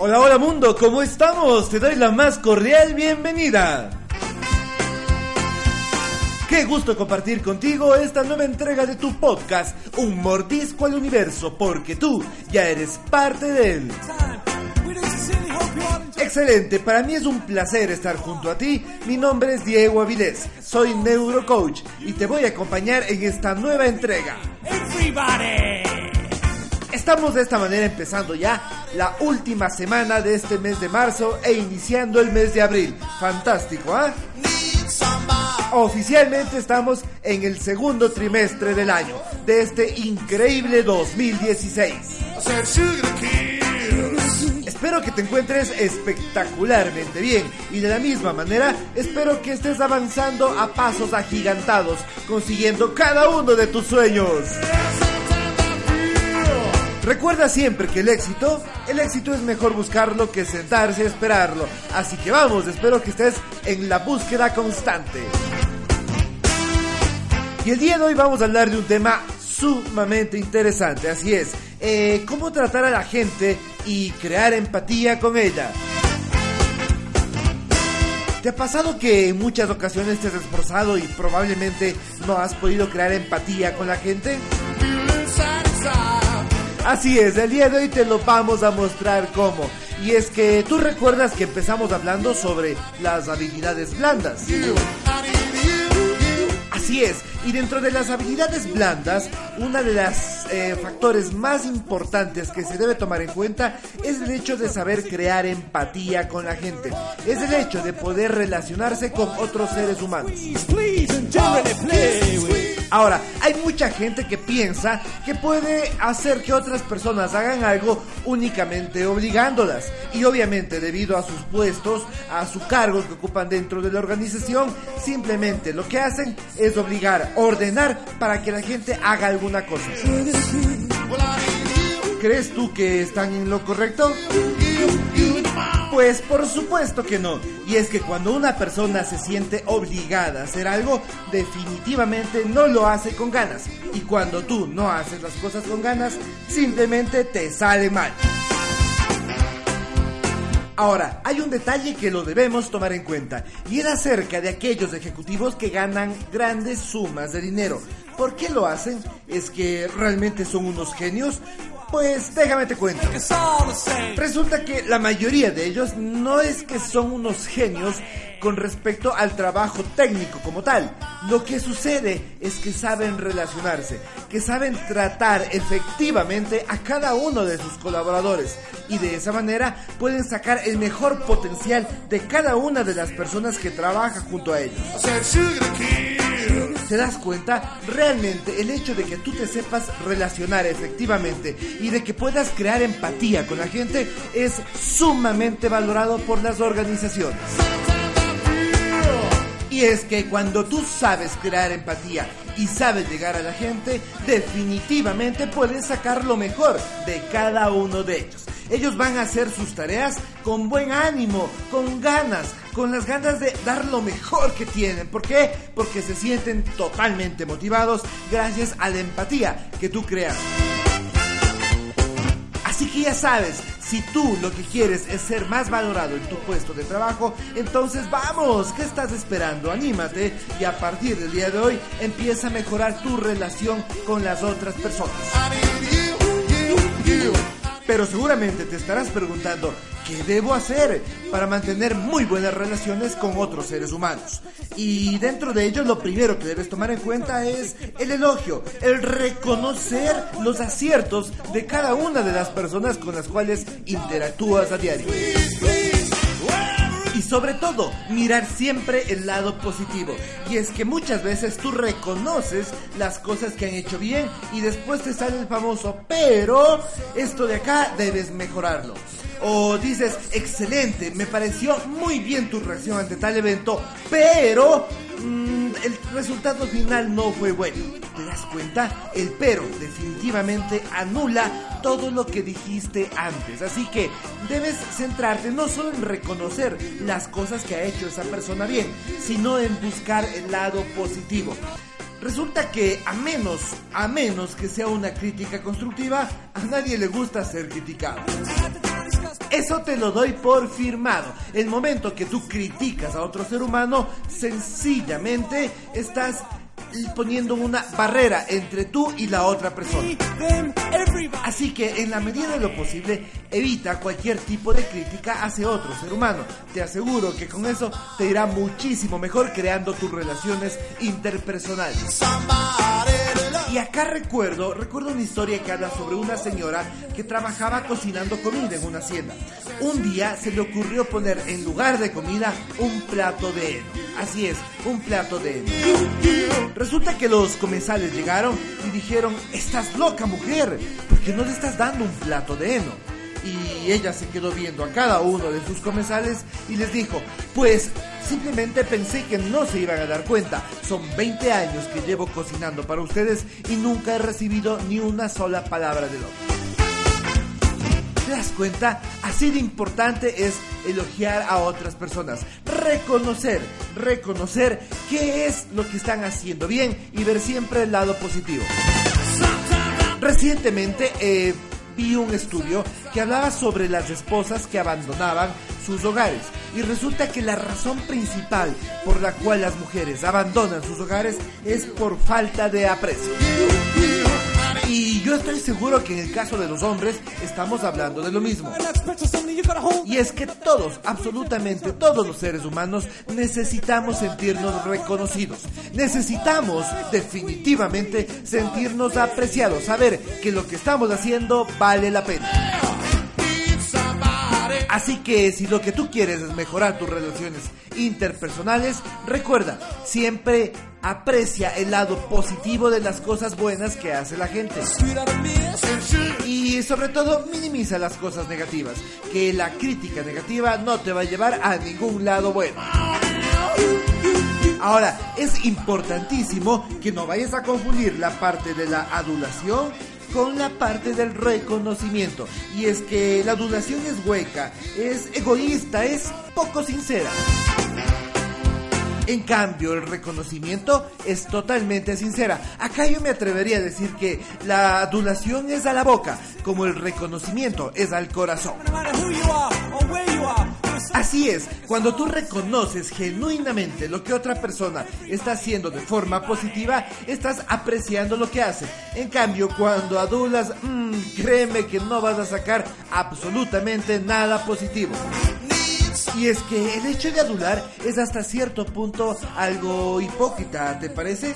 Hola, hola mundo, ¿cómo estamos? Te doy la más cordial bienvenida. Qué gusto compartir contigo esta nueva entrega de tu podcast, Un mordisco al universo, porque tú ya eres parte de él. Excelente, para mí es un placer estar junto a ti. Mi nombre es Diego Avilés, soy neurocoach y te voy a acompañar en esta nueva entrega. Estamos de esta manera empezando ya la última semana de este mes de marzo e iniciando el mes de abril. Fantástico, ¿ah? Oficialmente estamos en el segundo trimestre del año de este increíble 2016. Espero que te encuentres espectacularmente bien y de la misma manera espero que estés avanzando a pasos agigantados, consiguiendo cada uno de tus sueños. Recuerda siempre que el éxito, el éxito es mejor buscarlo que sentarse a esperarlo. Así que vamos, espero que estés en la búsqueda constante. Y el día de hoy vamos a hablar de un tema sumamente interesante, así es, eh, cómo tratar a la gente y crear empatía con ella. ¿Te ha pasado que en muchas ocasiones te has esforzado y probablemente no has podido crear empatía con la gente? Así es, el día de hoy te lo vamos a mostrar cómo. Y es que tú recuerdas que empezamos hablando sobre las habilidades blandas. Así es, y dentro de las habilidades blandas, uno de los eh, factores más importantes que se debe tomar en cuenta es el hecho de saber crear empatía con la gente. Es el hecho de poder relacionarse con otros seres humanos. Ahora, hay mucha gente que piensa que puede hacer que otras personas hagan algo únicamente obligándolas. Y obviamente debido a sus puestos, a su cargo que ocupan dentro de la organización, simplemente lo que hacen es obligar, ordenar para que la gente haga alguna cosa. ¿Crees tú que están en lo correcto? Pues por supuesto que no. Y es que cuando una persona se siente obligada a hacer algo, definitivamente no lo hace con ganas. Y cuando tú no haces las cosas con ganas, simplemente te sale mal. Ahora, hay un detalle que lo debemos tomar en cuenta, y es acerca de aquellos ejecutivos que ganan grandes sumas de dinero. ¿Por qué lo hacen? ¿Es que realmente son unos genios? Pues déjame te cuento. Resulta que la mayoría de ellos no es que son unos genios con respecto al trabajo técnico como tal. Lo que sucede es que saben relacionarse, que saben tratar efectivamente a cada uno de sus colaboradores y de esa manera pueden sacar el mejor potencial de cada una de las personas que trabajan junto a ellos. ¿Te das cuenta? Realmente el hecho de que tú te sepas relacionar efectivamente y de que puedas crear empatía con la gente es sumamente valorado por las organizaciones. Y es que cuando tú sabes crear empatía y sabes llegar a la gente, definitivamente puedes sacar lo mejor de cada uno de ellos. Ellos van a hacer sus tareas con buen ánimo, con ganas, con las ganas de dar lo mejor que tienen. ¿Por qué? Porque se sienten totalmente motivados gracias a la empatía que tú creas. Así que ya sabes, si tú lo que quieres es ser más valorado en tu puesto de trabajo, entonces vamos, ¿qué estás esperando? Anímate y a partir del día de hoy empieza a mejorar tu relación con las otras personas. Pero seguramente te estarás preguntando, ¿qué debo hacer para mantener muy buenas relaciones con otros seres humanos? Y dentro de ello lo primero que debes tomar en cuenta es el elogio, el reconocer los aciertos de cada una de las personas con las cuales interactúas a diario. Y sobre todo, mirar siempre el lado positivo. Y es que muchas veces tú reconoces las cosas que han hecho bien y después te sale el famoso, pero esto de acá debes mejorarlo. O dices, excelente, me pareció muy bien tu reacción ante tal evento, pero el resultado final no fue bueno. ¿Te das cuenta? El pero definitivamente anula todo lo que dijiste antes. Así que debes centrarte no solo en reconocer las cosas que ha hecho esa persona bien, sino en buscar el lado positivo. Resulta que a menos, a menos que sea una crítica constructiva, a nadie le gusta ser criticado. Eso te lo doy por firmado. El momento que tú criticas a otro ser humano, sencillamente estás poniendo una barrera entre tú y la otra persona. Así que en la medida de lo posible evita cualquier tipo de crítica hacia otro ser humano. Te aseguro que con eso te irá muchísimo mejor creando tus relaciones interpersonales. Y acá recuerdo, recuerdo una historia que habla sobre una señora que trabajaba cocinando comida en una hacienda. Un día se le ocurrió poner en lugar de comida un plato de heno. Así es, un plato de heno. Resulta que los comensales llegaron y dijeron, estás loca mujer, ¿por qué no le estás dando un plato de heno? Y ella se quedó viendo a cada uno de sus comensales y les dijo, pues simplemente pensé que no se iban a dar cuenta. Son 20 años que llevo cocinando para ustedes y nunca he recibido ni una sola palabra de lo ¿Te das cuenta? Así de importante es elogiar a otras personas. Reconocer, reconocer qué es lo que están haciendo bien y ver siempre el lado positivo. Recientemente eh, vi un estudio que hablaba sobre las esposas que abandonaban sus hogares. Y resulta que la razón principal por la cual las mujeres abandonan sus hogares es por falta de aprecio. Estoy seguro que en el caso de los hombres estamos hablando de lo mismo. Y es que todos, absolutamente todos los seres humanos necesitamos sentirnos reconocidos. Necesitamos definitivamente sentirnos apreciados, saber que lo que estamos haciendo vale la pena. Así que si lo que tú quieres es mejorar tus relaciones interpersonales, recuerda, siempre aprecia el lado positivo de las cosas buenas que hace la gente. Y sobre todo, minimiza las cosas negativas, que la crítica negativa no te va a llevar a ningún lado bueno. Ahora, es importantísimo que no vayas a confundir la parte de la adulación con la parte del reconocimiento. Y es que la adulación es hueca, es egoísta, es poco sincera. En cambio, el reconocimiento es totalmente sincera. Acá yo me atrevería a decir que la adulación es a la boca, como el reconocimiento es al corazón. Así es, cuando tú reconoces genuinamente lo que otra persona está haciendo de forma positiva, estás apreciando lo que hace. En cambio, cuando adulas, mmm, créeme que no vas a sacar absolutamente nada positivo. Y es que el hecho de adular es hasta cierto punto algo hipócrita, ¿te parece?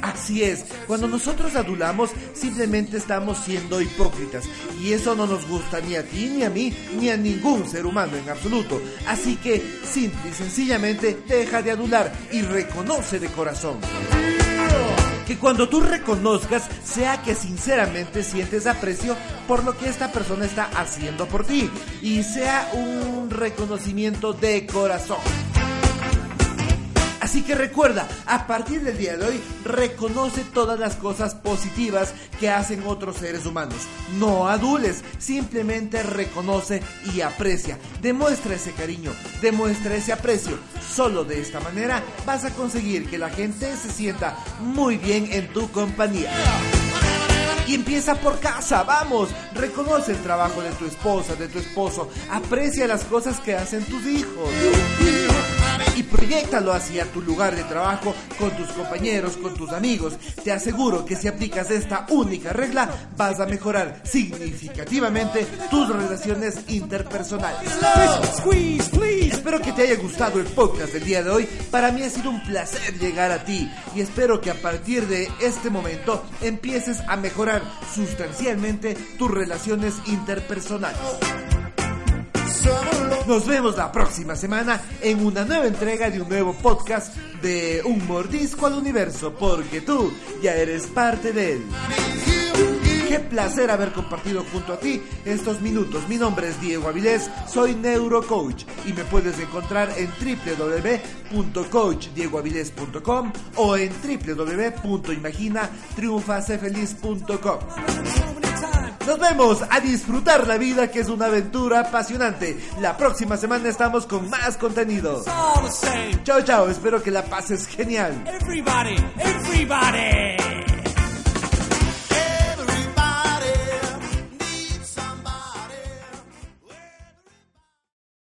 Así es, cuando nosotros adulamos simplemente estamos siendo hipócritas. Y eso no nos gusta ni a ti, ni a mí, ni a ningún ser humano en absoluto. Así que simple y sencillamente deja de adular y reconoce de corazón. Que cuando tú reconozcas sea que sinceramente sientes aprecio por lo que esta persona está haciendo por ti. Y sea un reconocimiento de corazón. Así que recuerda, a partir del día de hoy, reconoce todas las cosas positivas que hacen otros seres humanos. No adules, simplemente reconoce y aprecia. Demuestra ese cariño, demuestra ese aprecio. Solo de esta manera vas a conseguir que la gente se sienta muy bien en tu compañía. Y empieza por casa, vamos. Reconoce el trabajo de tu esposa, de tu esposo. Aprecia las cosas que hacen tus hijos y proyectalo hacia tu lugar de trabajo con tus compañeros, con tus amigos. Te aseguro que si aplicas esta única regla vas a mejorar significativamente tus relaciones interpersonales. Espero que te haya gustado el podcast del día de hoy. Para mí ha sido un placer llegar a ti y espero que a partir de este momento empieces a mejorar sustancialmente tus relaciones interpersonales. Nos vemos la próxima semana en una nueva entrega de un nuevo podcast de Un Mordisco al Universo, porque tú ya eres parte de él. Qué placer haber compartido junto a ti estos minutos. Mi nombre es Diego Avilés, soy neurocoach y me puedes encontrar en www.coachdiegoavilés.com o en www.imaginatriunfasefeliz.com. Nos vemos a disfrutar la vida que es una aventura apasionante. La próxima semana estamos con más contenido. Chao, chao, espero que la pases genial. Everybody, everybody.